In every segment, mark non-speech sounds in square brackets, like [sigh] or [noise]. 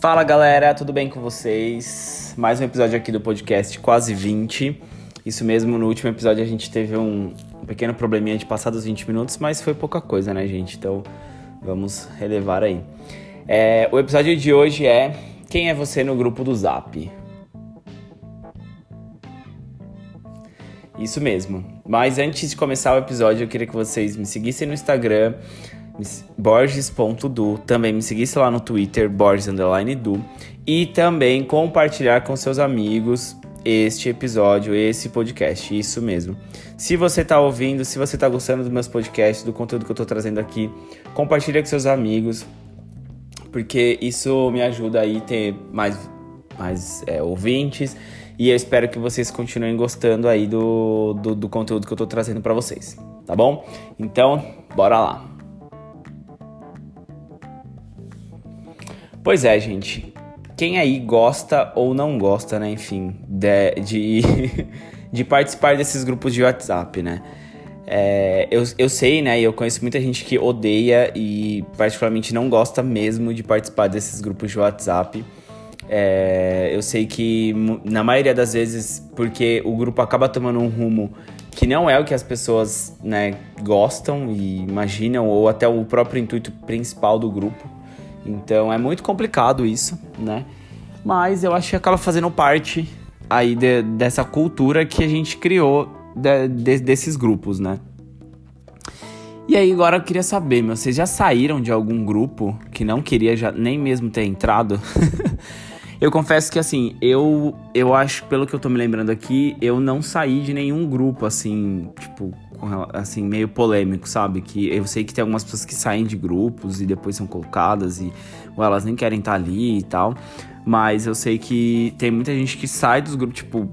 Fala galera, tudo bem com vocês? Mais um episódio aqui do podcast Quase 20. Isso mesmo, no último episódio a gente teve um, pequeno probleminha de passar dos 20 minutos, mas foi pouca coisa, né, gente? Então vamos relevar aí. É, o episódio de hoje é Quem é você no grupo do Zap? Isso mesmo. Mas antes de começar o episódio, eu queria que vocês me seguissem no Instagram, borges.du, também me seguisse lá no Twitter, borges_du, e também compartilhar com seus amigos este episódio, esse podcast, isso mesmo. Se você está ouvindo, se você está gostando dos meus podcasts, do conteúdo que eu estou trazendo aqui, compartilha com seus amigos, porque isso me ajuda aí a ter mais, mais é, ouvintes e eu espero que vocês continuem gostando aí do, do, do conteúdo que eu estou trazendo para vocês, tá bom? Então, bora lá! Pois é, gente. Quem aí gosta ou não gosta, né? Enfim, de, de, [laughs] de participar desses grupos de WhatsApp, né? É, eu, eu sei, né? Eu conheço muita gente que odeia e particularmente não gosta mesmo de participar desses grupos de WhatsApp. É, eu sei que na maioria das vezes, porque o grupo acaba tomando um rumo que não é o que as pessoas né, gostam e imaginam, ou até o próprio intuito principal do grupo. Então é muito complicado isso, né? Mas eu acho que acaba fazendo parte aí de, dessa cultura que a gente criou de, de, desses grupos, né? E aí agora eu queria saber, meu, vocês já saíram de algum grupo que não queria já nem mesmo ter entrado? [laughs] eu confesso que assim, eu eu acho, pelo que eu tô me lembrando aqui, eu não saí de nenhum grupo assim, tipo, assim, meio polêmico, sabe? Que eu sei que tem algumas pessoas que saem de grupos e depois são colocadas e ou elas nem querem estar ali e tal. Mas eu sei que tem muita gente que sai dos grupos, tipo.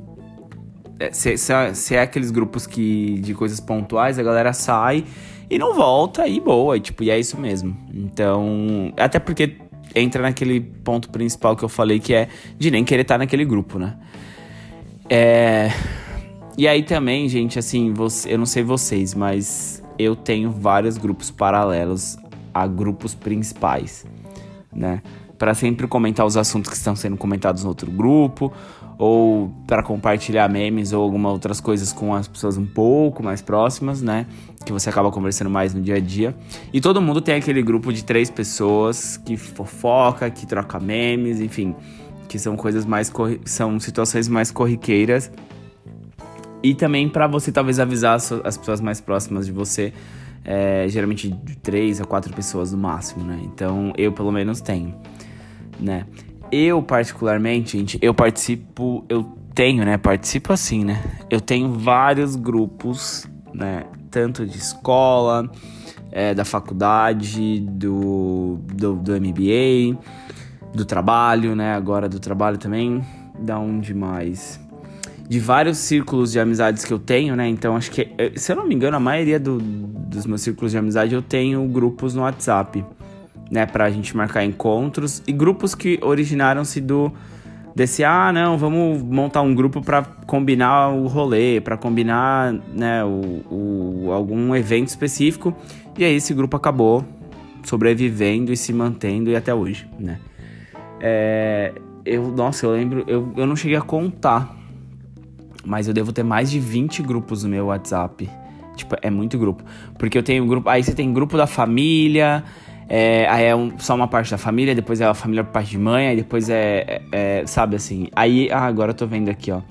É, se, se, é, se é aqueles grupos que de coisas pontuais, a galera sai e não volta e boa, e, tipo, e é isso mesmo. Então, até porque entra naquele ponto principal que eu falei que é de nem querer estar naquele grupo, né? É, e aí também, gente, assim, você, eu não sei vocês, mas eu tenho vários grupos paralelos a grupos principais, né? Para sempre comentar os assuntos que estão sendo comentados no outro grupo, ou para compartilhar memes ou algumas outras coisas com as pessoas um pouco mais próximas, né? Que você acaba conversando mais no dia a dia. E todo mundo tem aquele grupo de três pessoas que fofoca, que troca memes, enfim, que são coisas mais são situações mais corriqueiras e também para você talvez avisar as pessoas mais próximas de você, é, geralmente de três a quatro pessoas no máximo, né? Então eu pelo menos tenho, né? Eu particularmente, gente, eu participo, eu tenho, né? Participo assim, né? Eu tenho vários grupos, né? Tanto de escola, é, da faculdade, do, do, do MBA, do trabalho, né? Agora do trabalho também. Da onde mais? de vários círculos de amizades que eu tenho, né? Então acho que, eh, se eu não me engano, a maioria do, dos meus círculos de amizade eu tenho grupos no WhatsApp, né? Pra gente marcar encontros e grupos que originaram-se do desse ah não vamos montar um grupo para combinar o rolê para combinar né o, o, algum evento específico e aí esse grupo acabou sobrevivendo e se mantendo e até hoje né é, eu nossa eu lembro eu, eu não cheguei a contar mas eu devo ter mais de 20 grupos no meu WhatsApp. Tipo, é muito grupo. Porque eu tenho grupo. Aí você tem grupo da família. É, aí é um, só uma parte da família, depois é a família por parte de mãe, aí depois é, é, é, Sabe assim. Aí. Ah, agora eu tô vendo aqui, ó.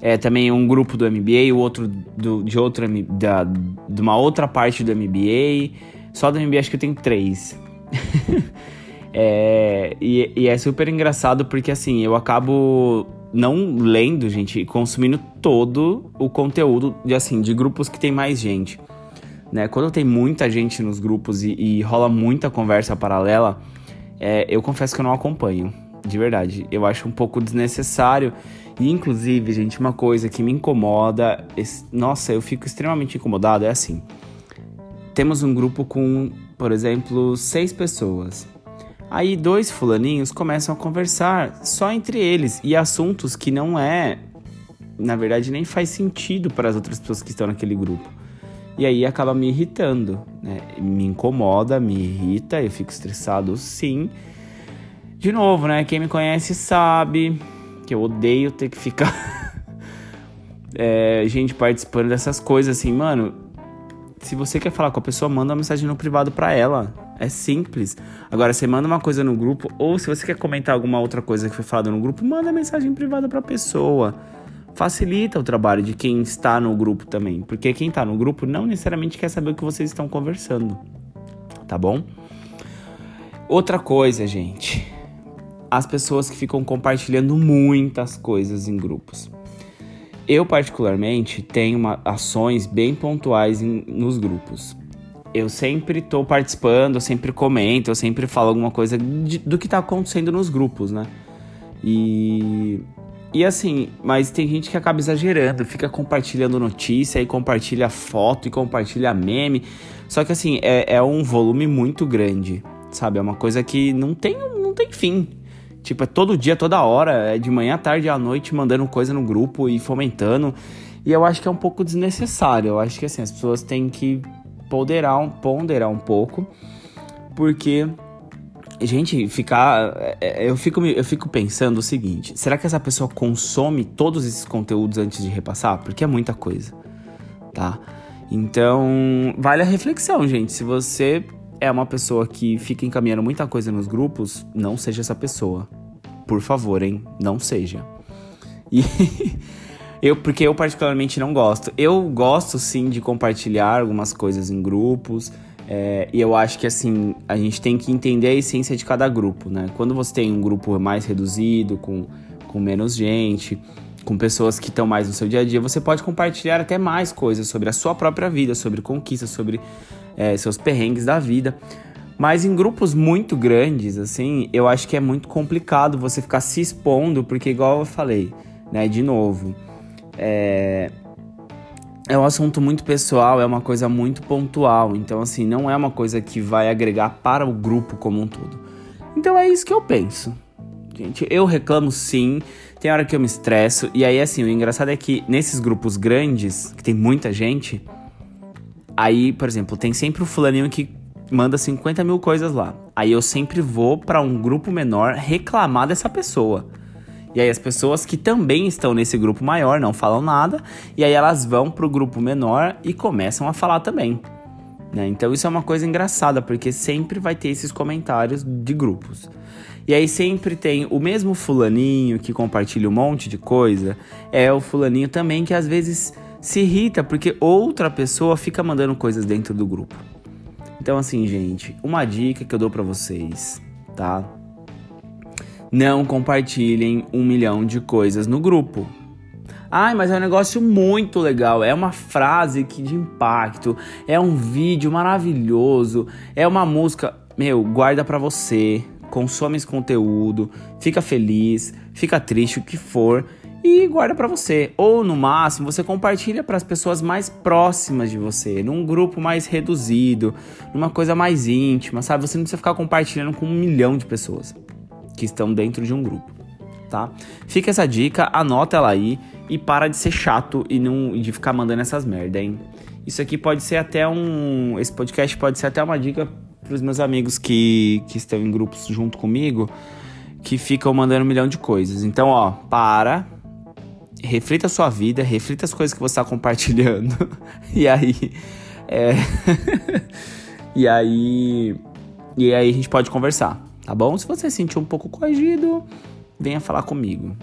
É também um grupo do MBA, o outro do, de outra. Da, de uma outra parte do MBA. Só do MBA acho que eu tenho três. [laughs] é, e, e é super engraçado porque assim, eu acabo não lendo, gente, consumindo todo o conteúdo de assim, de grupos que tem mais gente. Né? Quando tem muita gente nos grupos e, e rola muita conversa paralela, é, eu confesso que eu não acompanho. De verdade. Eu acho um pouco desnecessário. E, inclusive, gente, uma coisa que me incomoda. Nossa, eu fico extremamente incomodado. É assim: temos um grupo com, por exemplo, seis pessoas. Aí dois fulaninhos começam a conversar só entre eles e assuntos que não é, na verdade, nem faz sentido para as outras pessoas que estão naquele grupo. E aí acaba me irritando, né? Me incomoda, me irrita, eu fico estressado sim. De novo, né? Quem me conhece sabe que eu odeio ter que ficar [laughs] é, gente participando dessas coisas assim, mano. Se você quer falar com a pessoa, manda uma mensagem no privado para ela. É simples. Agora, você manda uma coisa no grupo, ou se você quer comentar alguma outra coisa que foi falada no grupo, manda mensagem privada pra pessoa. Facilita o trabalho de quem está no grupo também. Porque quem está no grupo não necessariamente quer saber o que vocês estão conversando. Tá bom? Outra coisa, gente. As pessoas que ficam compartilhando muitas coisas em grupos. Eu, particularmente, tenho uma, ações bem pontuais em, nos grupos eu sempre tô participando, eu sempre comento, eu sempre falo alguma coisa de, do que tá acontecendo nos grupos, né? E. E assim, mas tem gente que acaba exagerando, fica compartilhando notícia e compartilha foto e compartilha meme. Só que assim, é, é um volume muito grande, sabe? É uma coisa que não tem, não tem fim. Tipo, é todo dia, toda hora, é de manhã, tarde à noite, mandando coisa no grupo e fomentando. E eu acho que é um pouco desnecessário. Eu acho que assim, as pessoas têm que ponderar ponderar um pouco, porque gente, ficar. É, é, eu fico, eu fico pensando o seguinte: será que essa pessoa consome todos esses conteúdos antes de repassar? Porque é muita coisa, tá? Então, vale a reflexão, gente. Se você é uma pessoa que fica encaminhando muita coisa nos grupos, não seja essa pessoa. Por favor, hein? Não seja. E. [laughs] Eu, porque eu particularmente não gosto. Eu gosto sim de compartilhar algumas coisas em grupos. É, e eu acho que assim, a gente tem que entender a essência de cada grupo, né? Quando você tem um grupo mais reduzido, com, com menos gente, com pessoas que estão mais no seu dia a dia, você pode compartilhar até mais coisas sobre a sua própria vida, sobre conquistas, sobre é, seus perrengues da vida. Mas em grupos muito grandes, assim, eu acho que é muito complicado você ficar se expondo, porque igual eu falei, né, de novo, é, é um assunto muito pessoal, é uma coisa muito pontual. Então, assim, não é uma coisa que vai agregar para o grupo como um todo. Então é isso que eu penso. Gente, eu reclamo sim, tem hora que eu me estresso. E aí, assim, o engraçado é que nesses grupos grandes, que tem muita gente, aí, por exemplo, tem sempre o fulaninho que manda 50 mil coisas lá. Aí eu sempre vou para um grupo menor reclamar dessa pessoa. E aí as pessoas que também estão nesse grupo maior não falam nada, e aí elas vão pro grupo menor e começam a falar também. Né? Então isso é uma coisa engraçada, porque sempre vai ter esses comentários de grupos. E aí sempre tem o mesmo fulaninho que compartilha um monte de coisa, é o fulaninho também que às vezes se irrita porque outra pessoa fica mandando coisas dentro do grupo. Então assim, gente, uma dica que eu dou para vocês, tá? Não compartilhem um milhão de coisas no grupo. Ai, mas é um negócio muito legal. É uma frase que de impacto. É um vídeo maravilhoso. É uma música. Meu, guarda pra você. Consome esse conteúdo. Fica feliz. Fica triste, o que for. E guarda para você. Ou no máximo, você compartilha para as pessoas mais próximas de você. Num grupo mais reduzido. Numa coisa mais íntima, sabe? Você não precisa ficar compartilhando com um milhão de pessoas que estão dentro de um grupo, tá? Fica essa dica, anota ela aí e para de ser chato e não de ficar mandando essas merda, hein? Isso aqui pode ser até um, esse podcast pode ser até uma dica para os meus amigos que, que estão em grupos junto comigo, que ficam mandando um milhão de coisas. Então, ó, para, reflita a sua vida, reflita as coisas que você está compartilhando. [laughs] e aí. É... [laughs] e aí. E aí a gente pode conversar tá bom? Se você se sentir um pouco coagido, venha falar comigo,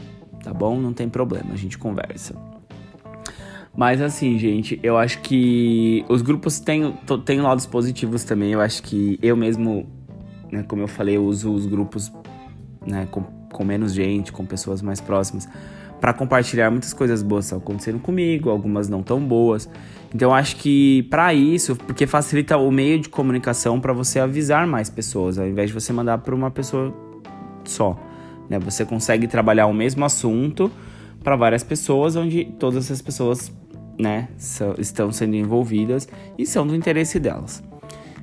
tá bom? Não tem problema, a gente conversa. Mas assim, gente, eu acho que os grupos têm, têm lados positivos também. Eu acho que eu mesmo, né, como eu falei, eu uso os grupos né, com, com menos gente, com pessoas mais próximas, para compartilhar muitas coisas boas estão acontecendo comigo, algumas não tão boas. Então acho que para isso, porque facilita o meio de comunicação para você avisar mais pessoas, ao invés de você mandar para uma pessoa só. Né? Você consegue trabalhar o mesmo assunto para várias pessoas, onde todas essas pessoas né, estão sendo envolvidas e são do interesse delas.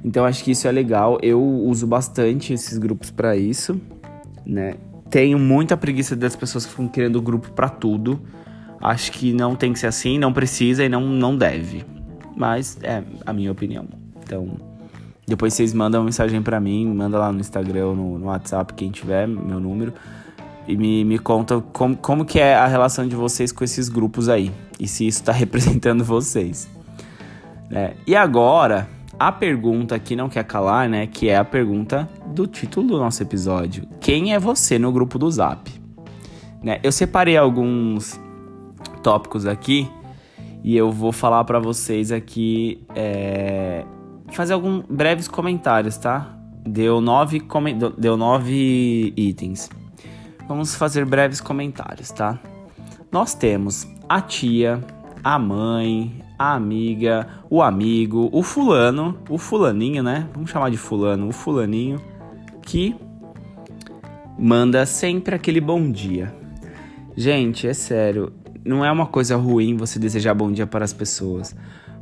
Então acho que isso é legal. Eu uso bastante esses grupos para isso, né? Tenho muita preguiça das pessoas que ficam querendo grupo para tudo. Acho que não tem que ser assim, não precisa e não, não deve. Mas é a minha opinião. Então, Depois vocês mandam uma mensagem para mim, manda lá no Instagram ou no, no, WhatsApp, quem tiver, meu número. E me, me conta como, como que é a relação de vocês com esses grupos aí. E se isso está [laughs] representando vocês. É, e agora, a pergunta que não quer calar, né? Que é a pergunta do título do nosso episódio. Quem é você no grupo do Zap? Né? Eu separei alguns tópicos aqui e eu vou falar para vocês aqui, é, fazer alguns breves comentários, tá? Deu nove, deu nove itens. Vamos fazer breves comentários, tá? Nós temos a tia, a mãe, a amiga, o amigo, o fulano, o fulaninho, né? Vamos chamar de fulano, o fulaninho, que manda sempre aquele bom dia. Gente, é sério, não é uma coisa ruim você desejar bom dia para as pessoas.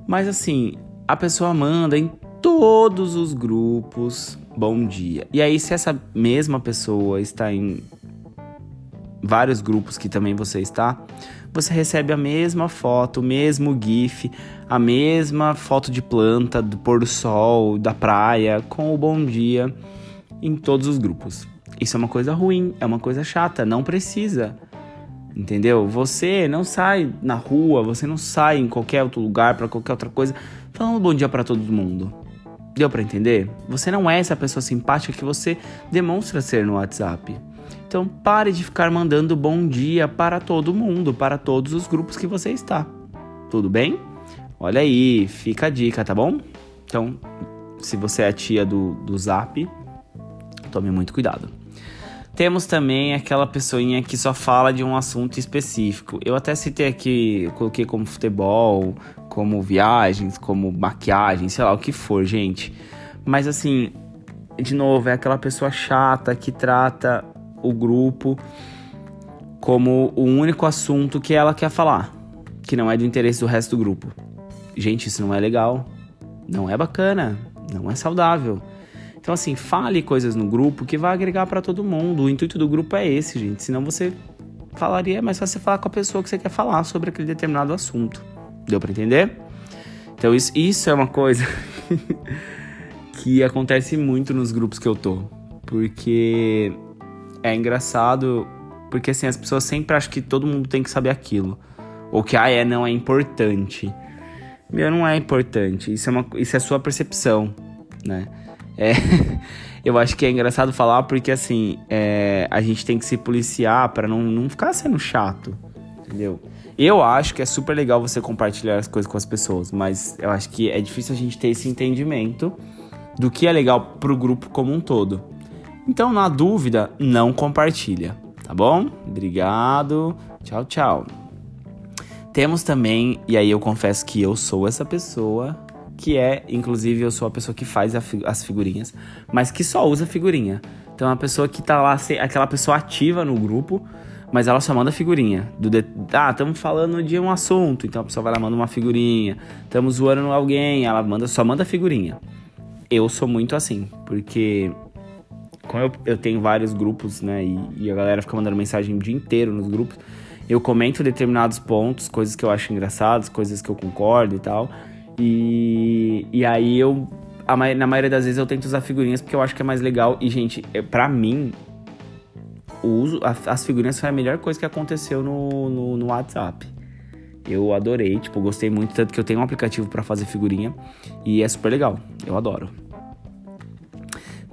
Mas assim, a pessoa manda em todos os grupos bom dia. E aí, se essa mesma pessoa está em vários grupos que também você está, você recebe a mesma foto, o mesmo GIF, a mesma foto de planta, do pôr do sol, da praia, com o bom dia em todos os grupos. Isso é uma coisa ruim, é uma coisa chata, não precisa. Entendeu? Você não sai na rua, você não sai em qualquer outro lugar para qualquer outra coisa falando bom dia para todo mundo. Deu para entender? Você não é essa pessoa simpática que você demonstra ser no WhatsApp. Então pare de ficar mandando bom dia para todo mundo, para todos os grupos que você está. Tudo bem? Olha aí, fica a dica, tá bom? Então, se você é a tia do, do Zap, tome muito cuidado. Temos também aquela pessoinha que só fala de um assunto específico. Eu até citei aqui, coloquei como futebol, como viagens, como maquiagem, sei lá o que for, gente. Mas assim, de novo, é aquela pessoa chata que trata o grupo como o único assunto que ela quer falar, que não é do interesse do resto do grupo. Gente, isso não é legal, não é bacana, não é saudável. Então, assim, fale coisas no grupo que vai agregar para todo mundo. O intuito do grupo é esse, gente. Senão você falaria, é mais fácil você falar com a pessoa que você quer falar sobre aquele determinado assunto. Deu para entender? Então, isso, isso é uma coisa [laughs] que acontece muito nos grupos que eu tô. Porque é engraçado, porque assim, as pessoas sempre acham que todo mundo tem que saber aquilo. Ou que, ah, é, não é importante. Meu, não é importante. Isso é, uma, isso é sua percepção, né? É, [laughs] eu acho que é engraçado falar porque, assim, é, a gente tem que se policiar para não, não ficar sendo chato, entendeu? Eu acho que é super legal você compartilhar as coisas com as pessoas, mas eu acho que é difícil a gente ter esse entendimento do que é legal pro grupo como um todo. Então, na dúvida, não compartilha, tá bom? Obrigado. Tchau, tchau. Temos também, e aí eu confesso que eu sou essa pessoa, que é, inclusive, eu sou a pessoa que faz as figurinhas, mas que só usa figurinha. Então, é uma pessoa que tá lá, aquela pessoa ativa no grupo, mas ela só manda figurinha. Do de... Ah, estamos falando de um assunto, então a pessoa vai lá manda uma figurinha. Estamos zoando alguém, ela manda só manda figurinha. Eu sou muito assim, porque como eu, eu tenho vários grupos, né, e, e, a galera fica mandando mensagem o dia inteiro nos grupos, eu comento determinados pontos, coisas que eu acho engraçadas, coisas que eu concordo e tal. E, e aí eu, a, na maioria das vezes, eu tento usar figurinhas porque eu acho que é mais legal. E, gente, é, pra mim, o uso, a, as figurinhas foi a melhor coisa que aconteceu no, no, no WhatsApp. Eu adorei, tipo, gostei muito, tanto que eu tenho um aplicativo para fazer figurinha e é super legal. Eu adoro.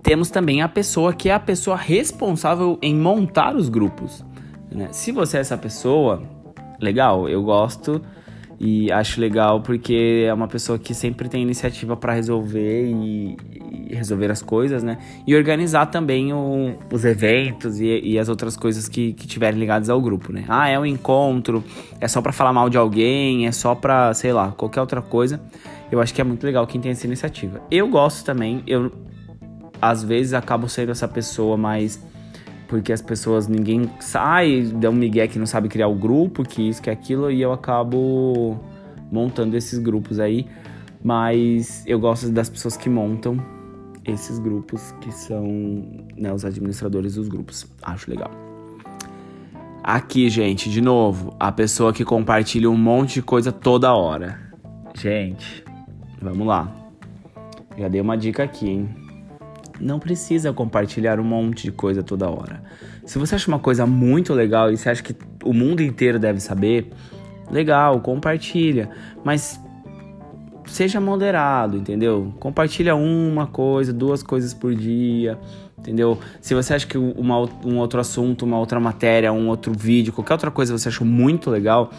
Temos também a pessoa que é a pessoa responsável em montar os grupos. Né? Se você é essa pessoa, legal, eu gosto e acho legal porque é uma pessoa que sempre tem iniciativa para resolver e, e, resolver as coisas, né? E organizar também o, os eventos e, e, as outras coisas que, que tiverem ligadas ao grupo, né? Ah, é um encontro, é só para falar mal de alguém, é só para, sei lá, qualquer outra coisa. Eu acho que é muito legal quem tem essa iniciativa. Eu gosto também, eu às vezes acabo sendo essa pessoa mais porque as pessoas, ninguém sai, dá um migué que não sabe criar o grupo, que isso, que aquilo, e eu acabo montando esses grupos aí. Mas eu gosto das pessoas que montam esses grupos, que são né, os administradores dos grupos. Acho legal. Aqui, gente, de novo, a pessoa que compartilha um monte de coisa toda hora. Gente, vamos lá. Já dei uma dica aqui, hein? Não precisa compartilhar um monte de coisa toda hora. Se você acha uma coisa muito legal e você acha que o mundo inteiro deve saber, legal, compartilha. Mas seja moderado, entendeu? Compartilha uma coisa, duas coisas por dia, entendeu? Se você acha que uma, um outro assunto, uma outra matéria, um outro vídeo, qualquer outra coisa você achou muito legal,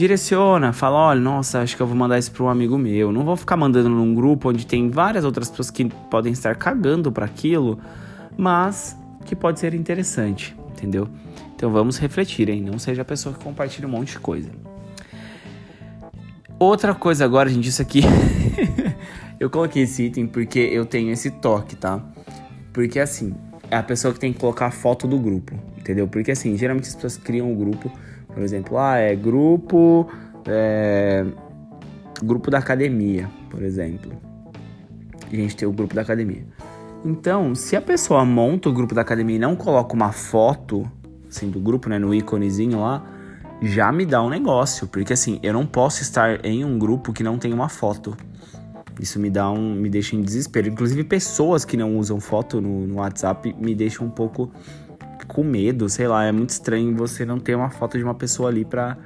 direciona, fala, olha, nossa, acho que eu vou mandar isso para um amigo meu. Não vou ficar mandando num grupo onde tem várias outras pessoas que podem estar cagando para aquilo, mas que pode ser interessante, entendeu? Então vamos refletir, hein? Não seja a pessoa que compartilha um monte de coisa. Outra coisa agora, gente, isso aqui. [laughs] eu coloquei esse item porque eu tenho esse toque, tá? Porque assim, é a pessoa que tem que colocar a foto do grupo, entendeu? Porque assim, geralmente as pessoas criam um grupo por exemplo, ah, é grupo. É, grupo da academia, por exemplo. A gente tem o grupo da academia. Então, se a pessoa monta o grupo da academia e não coloca uma foto, assim, do grupo, né, no íconezinho lá, já me dá um negócio. Porque assim, eu não posso estar em um grupo que não tem uma foto. Isso me dá um. me deixa em desespero. Inclusive, pessoas que não usam foto no, no WhatsApp me deixam um pouco com medo, sei lá, é muito estranho você não ter uma foto de uma pessoa ali pra,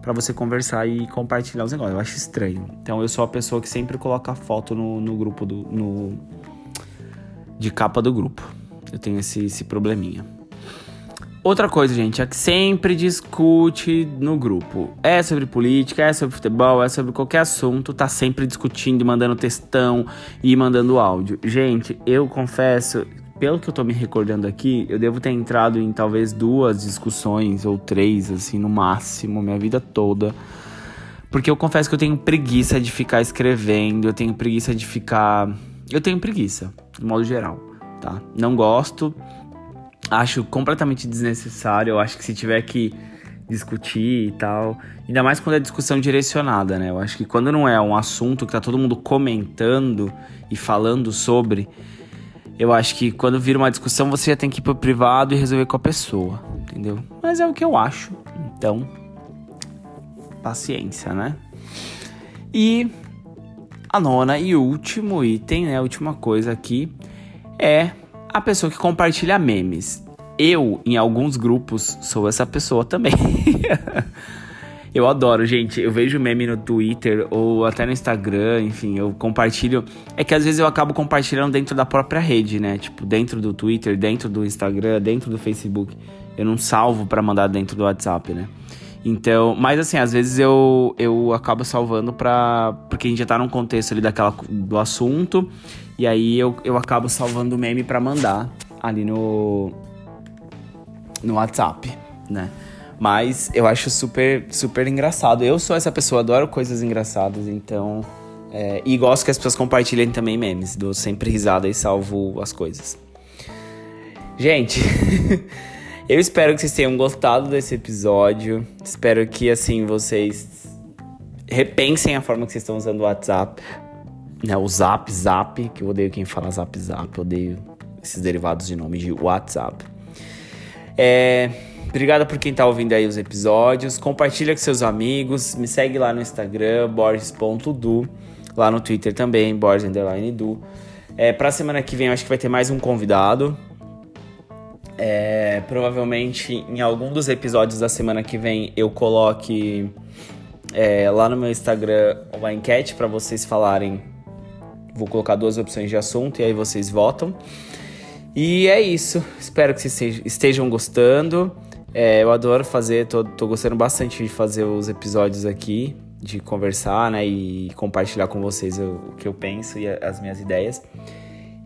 pra você conversar e compartilhar os negócios. Eu acho estranho. Então eu sou a pessoa que sempre coloca foto no, no grupo do. No, de capa do grupo. Eu tenho esse, esse probleminha. Outra coisa, gente, é que sempre discute no grupo. É sobre política, é sobre futebol, é sobre qualquer assunto, tá sempre discutindo, mandando textão e mandando áudio. Gente, eu confesso pelo que eu tô me recordando aqui, eu devo ter entrado em talvez duas discussões ou três, assim, no máximo, minha vida toda. Porque eu confesso que eu tenho preguiça de ficar escrevendo, eu tenho preguiça de ficar. Eu tenho preguiça, de modo geral, tá? Não gosto, acho completamente desnecessário. Eu acho que se tiver que discutir e tal, ainda mais quando é discussão direcionada, né? Eu acho que quando não é um assunto que tá todo mundo comentando e falando sobre eu acho que quando vira uma discussão você já tem que ir pro privado e resolver com a pessoa, entendeu? Mas é o que eu acho. Então, paciência, né? E a nona e último item, né? A última coisa aqui é a pessoa que compartilha memes. Eu, em alguns grupos, sou essa pessoa também. [laughs] Eu adoro, gente. Eu vejo meme no Twitter ou até no Instagram, enfim, eu compartilho. É que às vezes eu acabo compartilhando dentro da própria rede, né? Tipo, dentro do Twitter, dentro do Instagram, dentro do Facebook. Eu não salvo para mandar dentro do WhatsApp, né? Então, mas assim, às vezes eu, eu acabo salvando pra. Porque a gente já tá num contexto ali daquela, do assunto. E aí eu, eu acabo salvando o meme para mandar ali no. No WhatsApp, né? Mas eu acho super, super engraçado. Eu sou essa pessoa, adoro coisas engraçadas, então. É, e gosto que as pessoas compartilhem também memes. Dou sempre risada e salvo as coisas. Gente, [laughs] eu espero que vocês tenham gostado desse episódio. Espero que, assim, vocês repensem a forma que vocês estão usando o WhatsApp. Né, o Zap Zap, que eu odeio quem fala Zap Zap, eu odeio esses derivados de nome de WhatsApp. É. Obrigado por quem tá ouvindo aí os episódios. Compartilha com seus amigos. Me segue lá no Instagram, borges.du. Lá no Twitter também, borges_du. É, pra semana que vem eu acho que vai ter mais um convidado. É, provavelmente em algum dos episódios da semana que vem eu coloque é, lá no meu Instagram uma enquete para vocês falarem. Vou colocar duas opções de assunto e aí vocês votam. E é isso. Espero que vocês estejam gostando. É, eu adoro fazer, tô, tô gostando bastante de fazer os episódios aqui, de conversar, né, e compartilhar com vocês o, o que eu penso e as minhas ideias.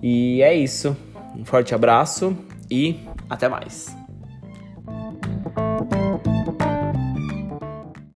E é isso. Um forte abraço e até mais.